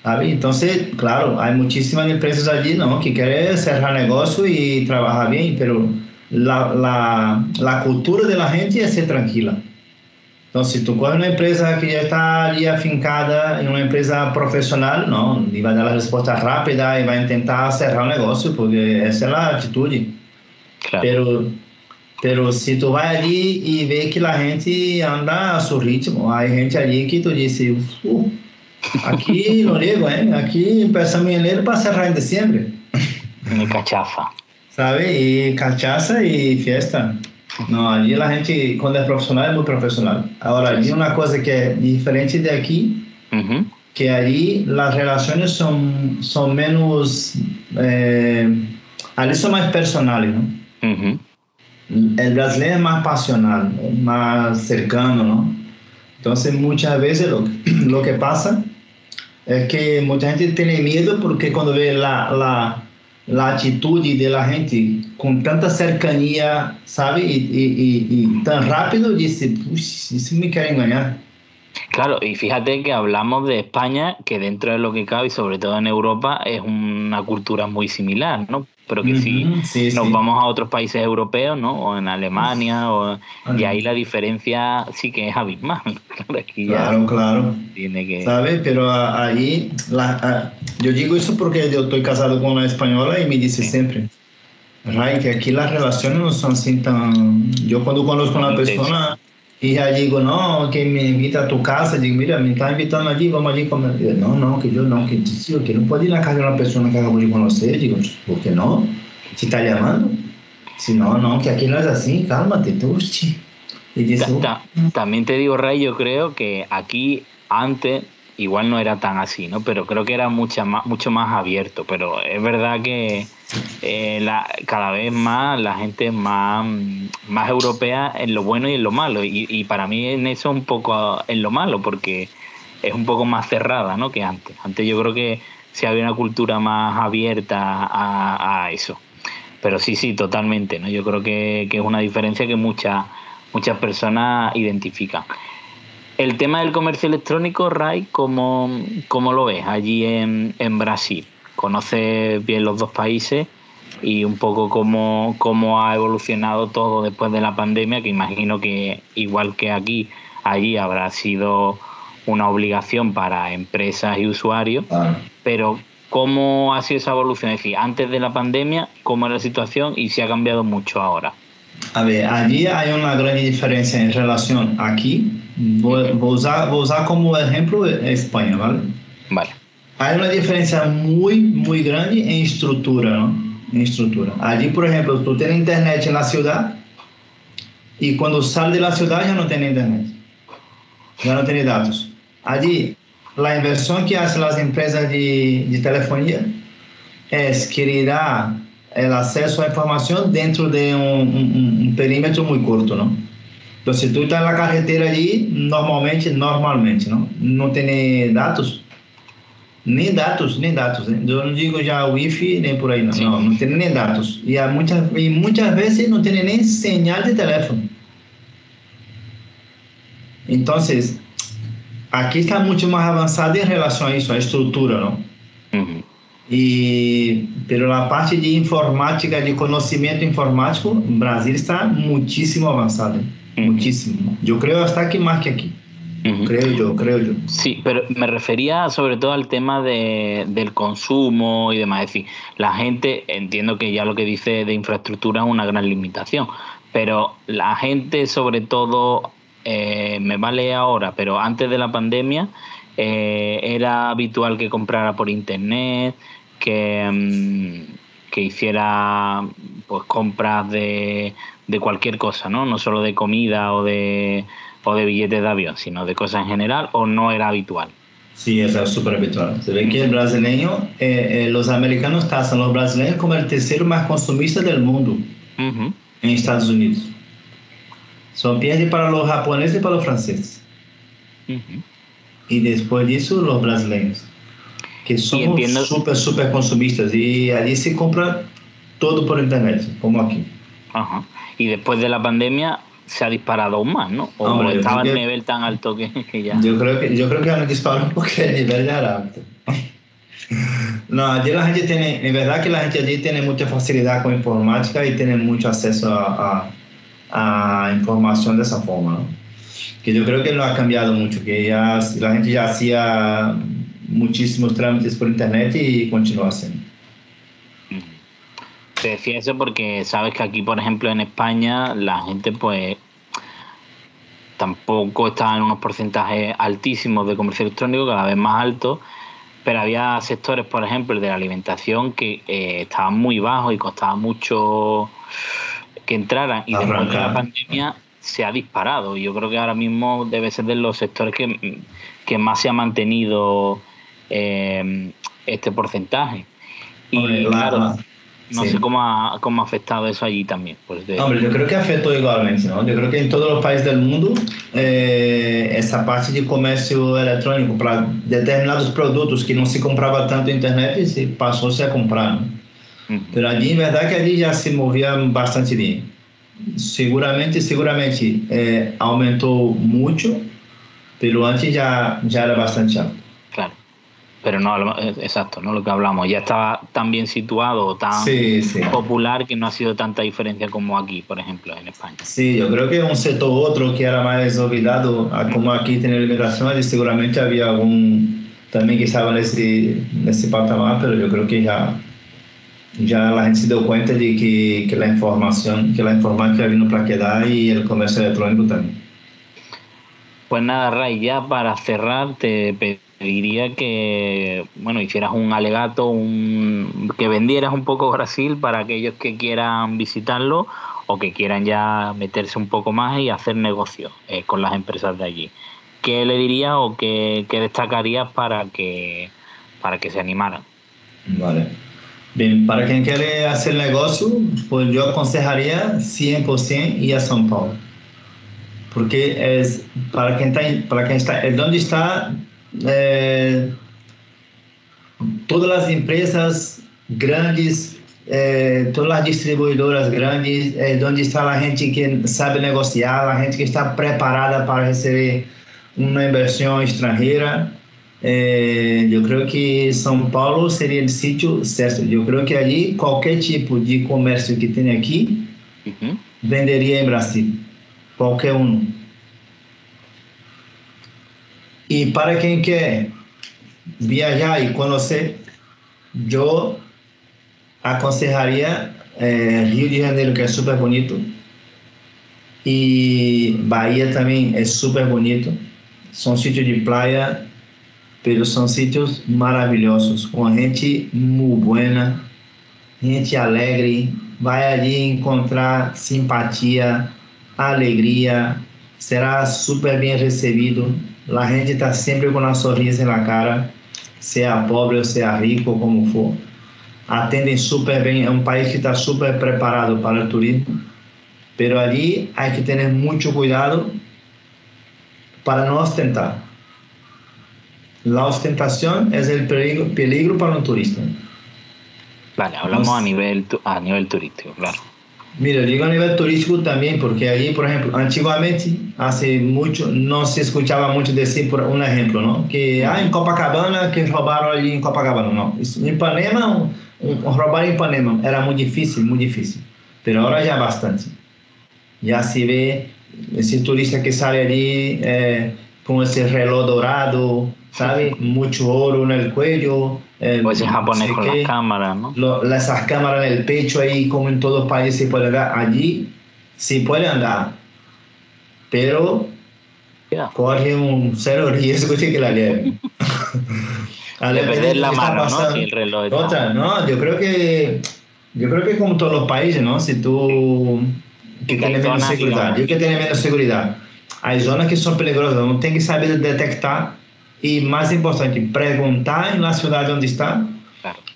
Entonces, claro, hay muchísimas empresas allí ¿no? que quieren cerrar negocio y trabajar bien, pero la, la, la cultura de la gente es ser tranquila. Entonces, si tú coges una empresa que ya está allí afincada en una empresa profesional, no, y va a dar la respuesta rápida y va a intentar cerrar el negocio, porque esa es la actitud. Claro. Pero, pero si tú vas allí y ves que la gente anda a su ritmo, hay gente allí que tú dices, uh, Aquí lo *laughs* digo, ¿eh? Aquí empezamos en enero para cerrar en diciembre. Mi cachaza. ¿Sabe? Y cachaza y fiesta. No, allí la gente, cuando es profesional, es muy profesional. Ahora, allí una cosa que es diferente de aquí, que allí las relaciones son, son menos, eh, allí son más personales, ¿no? El brasileño es más pasional, más cercano, ¿no? Entonces, muchas veces lo, *clears throat* lo que pasa es que mucha gente tiene miedo porque cuando ve la, la, la actitud de la gente con tanta cercanía, ¿sabe? Y, y, y, tan rápido, dice, si me quieren engañar. Claro, y fíjate que hablamos de España, que dentro de lo que cabe y sobre todo en Europa es una cultura muy similar, ¿no? Pero que si nos vamos a otros países europeos, ¿no? O en Alemania, o, y ahí la diferencia sí que es abismal. *laughs* claro, claro. Tiene que... ¿Sabes? Pero ahí, la, yo digo eso porque yo estoy casado con una española y me dice siempre, Ray, que aquí las relaciones no son así tan... Yo cuando conozco a una persona y ya digo, no, que me invita a tu casa, digo, mira, me está invitando allí, vamos allí comer. no, no, que yo no, que, sí, que no puedo ir a la casa de una persona que acabo de conocer. Digo, ¿por qué no? Si está llamando. Si no, no, que aquí no es así, cálmate, tú, y dice, También te digo, Ray, yo creo que aquí antes igual no era tan así, ¿no? Pero creo que era mucha más, mucho más abierto. Pero es verdad que eh, la, cada vez más la gente más, más europea en lo bueno y en lo malo. Y, y, para mí en eso un poco en lo malo, porque es un poco más cerrada, ¿no? Que antes. Antes yo creo que sí había una cultura más abierta a, a eso. Pero sí, sí, totalmente, ¿no? Yo creo que, que es una diferencia que muchas muchas personas identifican. El tema del comercio electrónico, Ray, ¿cómo, cómo lo ves allí en, en, Brasil? ¿Conoces bien los dos países y un poco cómo, cómo ha evolucionado todo después de la pandemia? Que imagino que igual que aquí, allí habrá sido una obligación para empresas y usuarios, pero ¿cómo ha sido esa evolución? Es decir, antes de la pandemia, ¿cómo era la situación y si ha cambiado mucho ahora? A ver, allí hay una gran diferencia en relación aquí Vou, vou, usar, vou usar como exemplo a Espanha, ¿vale? Vale. Há uma diferença muito, muito grande em estrutura, não? Em estrutura. Ali, por exemplo, tu tem internet na cidade e quando sai da cidade já não tem internet. Já não tem dados. Ali, a inversão que fazem as empresas de, de telefonia é que dá o acesso à informação dentro de um, um, um perímetro muito curto, não? Então, se tu está na carreteira ali, normalmente, normalmente, não, não tem nem dados, nem dados, nem dados. Hein? Eu não digo já Wi-Fi nem por aí, não. Não, não tem nem dados. E, há muitas, e muitas vezes não tem nem señal de telefone. Então, aqui está muito mais avançado em relação a isso, a estrutura, não? Uhum. E pela parte de informática, de conhecimento informático, o Brasil está muitíssimo avançado. Hein? muchísimo. Yo creo hasta que más que Creo yo, creo yo. Sí, pero me refería sobre todo al tema de, del consumo y demás. Es decir, la gente, entiendo que ya lo que dice de infraestructura es una gran limitación, pero la gente sobre todo, eh, me vale ahora, pero antes de la pandemia eh, era habitual que comprara por internet, que, mm, que hiciera pues compras de, de cualquier cosa, ¿no? No solo de comida o de, o de billetes de avión, sino de cosas en general, o no era habitual. Sí, es súper habitual. Se ve que el brasileño, eh, eh, los americanos tasan los brasileños como el tercero más consumista del mundo en Estados Unidos. Son pierde para los japoneses y para los franceses. Y después de eso, los brasileños, que son súper, súper consumistas. Y allí se compra todo por internet, como aquí. Ajá. Y después de la pandemia, se ha disparado aún más, ¿no? O estaba el nivel tan alto que, ya. Yo creo que, yo creo que han disparado porque el nivel ya era alto. No, allí la gente tiene, en verdad que la gente allí tiene mucha facilidad con informática y tiene mucho acceso a, a, información de esa forma, ¿no? Que yo creo que no ha cambiado mucho, que ya la gente ya hacía muchísimos trámites por internet y continúa haciendo. Te decía eso porque sabes que aquí, por ejemplo, en España, la gente pues tampoco está en unos porcentajes altísimos de comercio electrónico, cada vez más altos, pero había sectores, por ejemplo, el de la alimentación, que eh, estaban muy bajos y costaba mucho que entraran. Y después de la pandemia se ha disparado. Y yo creo que ahora mismo debe ser de los sectores que, que más se ha mantenido eh, este porcentaje. Y claro, no sé cómo ha, cómo ha afectado eso allí también. Pues Hombre, yo creo que afectó igualmente, ¿no? Yo creo que en todos los países del mundo eh, esa parte de comercio electrónico para determinados productos que no se compraba tanto en internet se pasó a comprar. Pero allí, en verdad que allí ya se movía bastante bien. Seguramente, seguramente eh, aumentó mucho, pero antes ya, ya era bastante alto pero no, eh, exacto, no lo que hablamos, ya estaba tan bien situado, tan popular que no ha sido tanta diferencia como aquí, por ejemplo, en España. Sí, yo creo que un sector otro que era más olvidado, como aquí tiene y seguramente había algún también que estaba en ese, en ese patamar, pero yo creo que ya, ya la gente se dio cuenta de que, que la información, que la informática vino para quedar y el comercio electrónico también. Pues nada, Ray, ya para cerrar te diría que bueno hicieras un alegato un, que vendieras un poco Brasil para aquellos que quieran visitarlo o que quieran ya meterse un poco más y hacer negocios eh, con las empresas de allí. ¿qué le dirías o qué, qué, destacarías para que para que se animaran? Vale. Bien para quien quiere hacer negocio pues yo aconsejaría 100% ir a São Paulo. Porque es para quien está para quien está el donde está é, todas as empresas grandes, é, todas as distribuidoras grandes, é, onde está a gente que sabe negociar, a gente que está preparada para receber uma inversão estrangeira. É, eu creio que São Paulo seria o sítio certo. Eu creio que ali qualquer tipo de comércio que tem aqui uhum. venderia em Brasil, qualquer um. E para quem quer viajar e conhecer, eu aconselharia é, Rio de Janeiro, que é super bonito, e Bahia também é super bonito. São sítios de praia, mas são sítios maravilhosos, com gente muito buena, gente alegre. Vai ali encontrar simpatia, alegria, será super bem recebido a gente está sempre com uma sorriso na cara, seja pobre ou seja rico, como for. Atendem super bem, é um país que está super preparado para o turismo, mas ali há que ter muito cuidado para não ostentar. A ostentação é o peligro, peligro para um turista. Vale, hablamos a nível, a nível turístico, claro. Mira, digo a nivel turístico también, porque allí, por ejemplo, antiguamente, hace mucho, no se escuchaba mucho decir, por un ejemplo, ¿no? Que, ah, en Copacabana, que robaron allí en Copacabana, no. En Ipanema, un, un, robar en Ipanema era muy difícil, muy difícil. Pero ahora ya bastante. Ya se ve ese turista que sale allí eh, con ese reloj dorado, ¿sabe? Mucho oro en el cuello, eh, pues en japonés con las cámaras, ¿no? esas cámaras en el pecho ahí, como en todos los países se puede andar. Allí sí puede andar, pero corre un cero riesgo de que la lleve. A la mano, ¿no? el reloj Otra, no, yo creo que Yo creo que como todos los países, ¿no? Si tú que tienes menos seguridad, yo que tiene menos seguridad, hay zonas que son peligrosas, uno tiene que saber detectar y más importante, preguntar en la ciudad donde está,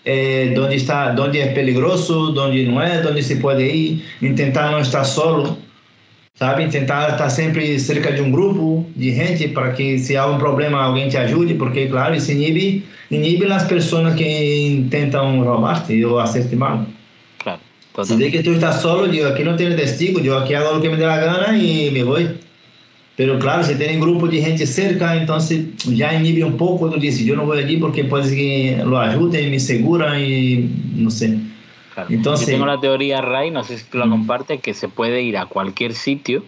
eh, dónde está, dónde es peligroso, dónde no es, dónde se puede ir, intentar no estar solo, sabe? Intentar estar sempre cerca de um grupo de gente para que se há um problema alguém te ajude, porque claro, isso inibe, inibe as pessoas que tentam roubar-te ou hacerte mal. Claro. Si de que tú estás solo, yo aquí no tengo testigo, yo aquí hago lo que me dé la gana y me voy. Pero claro, si tiene un grupo de gente cerca, entonces ya inhibe un poco, tú dices, yo no voy allí porque puede que lo ayude, me segura y no sé. Entonces, Yo tengo la teoría, Ray, no sé si tú la compartes, que se puede ir a cualquier sitio,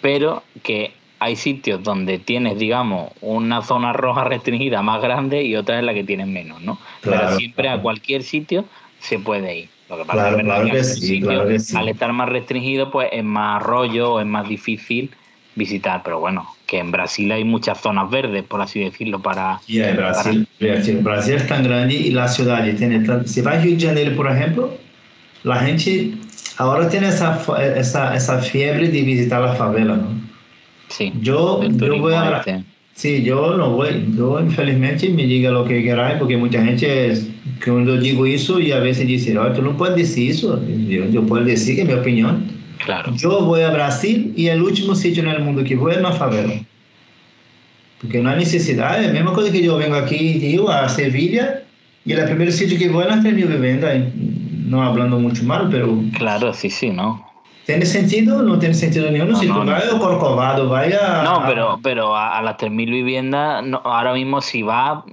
pero que hay sitios donde tienes, digamos, una zona roja *laughs* restringida más grande y otra es la que tienes menos, ¿no? pero siempre a cualquier sitio se puede ir. Lo que pasa es que, al estar más restringido, pues es más rollo, es más difícil visitar, pero bueno, que en Brasil hay muchas zonas verdes, por así decirlo, para... Sí, en Brasil, Brasil es tan grande y la ciudad tiene... Si vas a Rio de Janeiro, por ejemplo, la gente ahora tiene esa, esa, esa fiebre de visitar la favela, ¿no? Sí. Yo, yo voy a... Sí, yo no voy. Yo, infelizmente, me diga lo que queráis, porque mucha gente, cuando digo eso, y a veces dice, oh, tú no puedes decir eso. Yo, yo puedo decir que es mi opinión. Claro. Yo voy a Brasil y el último sitio en el mundo que voy es una favela. Porque no hay necesidad, es la misma cosa que yo vengo aquí tío, a Sevilla y el primer sitio que voy es la mi vivienda, no hablando mucho mal, pero... Claro, sí, sí, ¿no? ¿Tiene sentido? No tiene sentido ninguno. No, si no, tú vas a Corcovado, vaya. No, pero, pero a, las 3.000 viviendas, ahora mismo si va,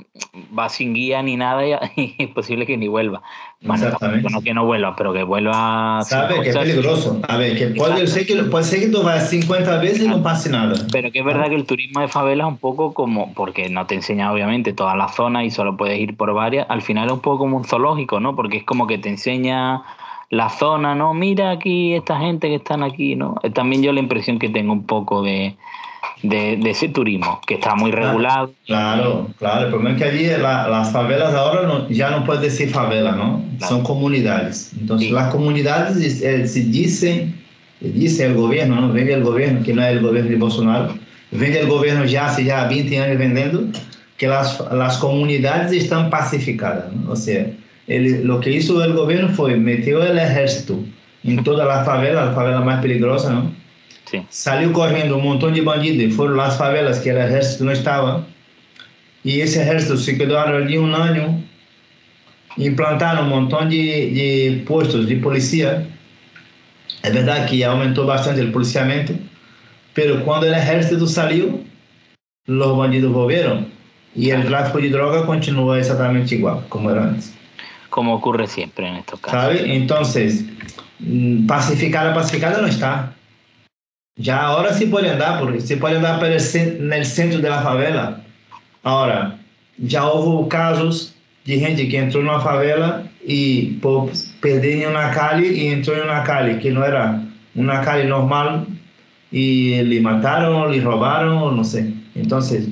va sin guía ni nada y, *laughs* es posible que ni vuelva. Bueno, no que no vuelva, pero que vuelva. Sabe que es peligroso. A ver, que puede ser que, puede ser que tú vayas 50 veces y no pase nada. Pero que es verdad que el turismo de favela es un poco como, porque no te enseña obviamente toda la zona y solo puedes ir por varias, al final es un poco como un zoológico, ¿no? Porque es como que te enseña la zona, ¿no? Mira aquí esta gente que están aquí, ¿no? Eh, también yo la impresión que tengo un poco de, de, ese turismo, que está muy regulado. Claro, claro. El problema es que allí las favelas ahora no, ya no puedes decir favela, ¿no? Son comunidades. Entonces las comunidades eh, se dicen, dice el gobierno, ¿no? Vende el gobierno, que no es el gobierno de Bolsonaro, vende el gobierno ya hace ya 20 años vendiendo, que las, las comunidades están pacificadas, ¿no? O sea, lo que hizo el gobierno fue metió el ejército en toda la favela, la favela más peligrosa, ¿no? Sí. Salió corriendo un montón de bandidos fueron las favelas que el ejército no estaba. Y ese ejército se quedó allí un año, implantaron un montón de, de puestos de policía. Es verdad que aumentó bastante el policiamiento, pero cuando el ejército salió, los bandidos volvieron y el tráfico de droga continuó exactamente igual como era antes como ocurre siempre en estos casos. ¿Sabe? Entonces, mm, pacificada, pacificada no está. Ya ahora sí puede andar, porque se puede andar en el centro de la favela. Ahora, ya hubo casos de gente que entró en una favela y por perder en una calle y entró en una calle que no era una calle normal y le mataron, le robaron, no sé. Entonces,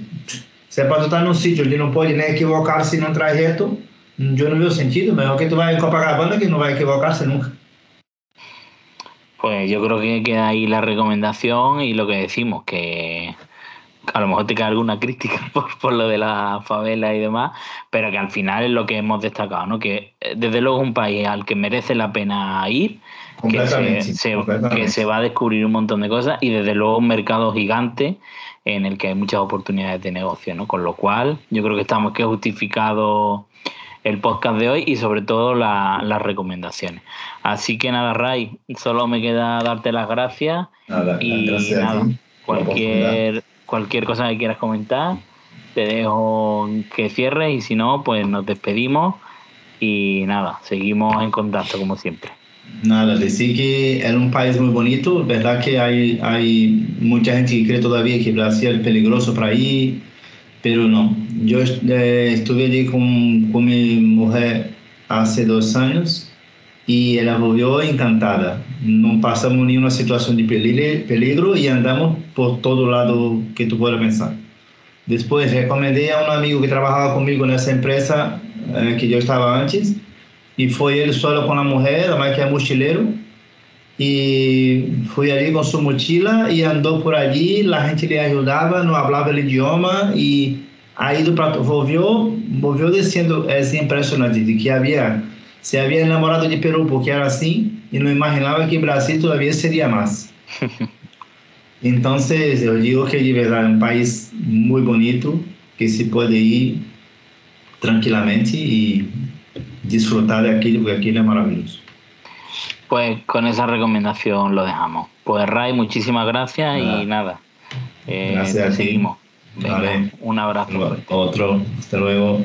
se puede estar en un sitio donde no puede ni equivocarse en un trayecto, yo no veo sentido. Mejor que tú vayas a Copacabana que no va a equivocarse nunca. Pues yo creo que queda ahí la recomendación y lo que decimos, que a lo mejor te queda alguna crítica *laughs* por, lo de la favela y demás, pero que al final es lo que hemos destacado, ¿no? Que eh, desde luego es un país al que merece la pena ir, que se, que se va a descubrir un montón de cosas y desde luego un mercado gigante en el que hay muchas oportunidades de negocio, ¿no? Con lo cual yo creo que estamos que justificado el podcast de hoy y sobre todo las recomendaciones. Así que nada, Ray, solo me queda darte las gracias y nada, cualquier, cualquier cosa que quieras comentar, te dejo que cierres y si no, pues nos despedimos y nada, seguimos en contacto como siempre. Nada, decir que es un país muy bonito, verdad que hay, hay mucha gente que cree todavía que Brasil es peligroso para ir, pero no. Yo eh, estuve allí con, con, mi mujer hace dos años y ella volvió encantada. No pasamos ni una situación de peligro y andamos por todo lado que tú puedas pensar. Después recomendé a un amigo que trabajaba conmigo en esa empresa eh, que yo estaba antes y fue él solo con la mujer, además que es mochilero. Y fui allí con su mochila y andó por allí, la gente le ayudaba, no hablaba el idioma y ha ido para, volvió, volvió diciendo, es impresionante, de que había, se había enamorado de Perú porque era así y no imaginaba que Brasil todavía sería más. *laughs* Entonces, yo digo que de verdad es un país muy bonito, que se puede ir tranquilamente y disfrutar de aquello, porque aquello es maravilloso. Pues con esa recomendación lo dejamos. Pues Ray, muchísimas gracias y nada. Eh, gracias. Seguimos. un abrazo. Otro. Hasta luego.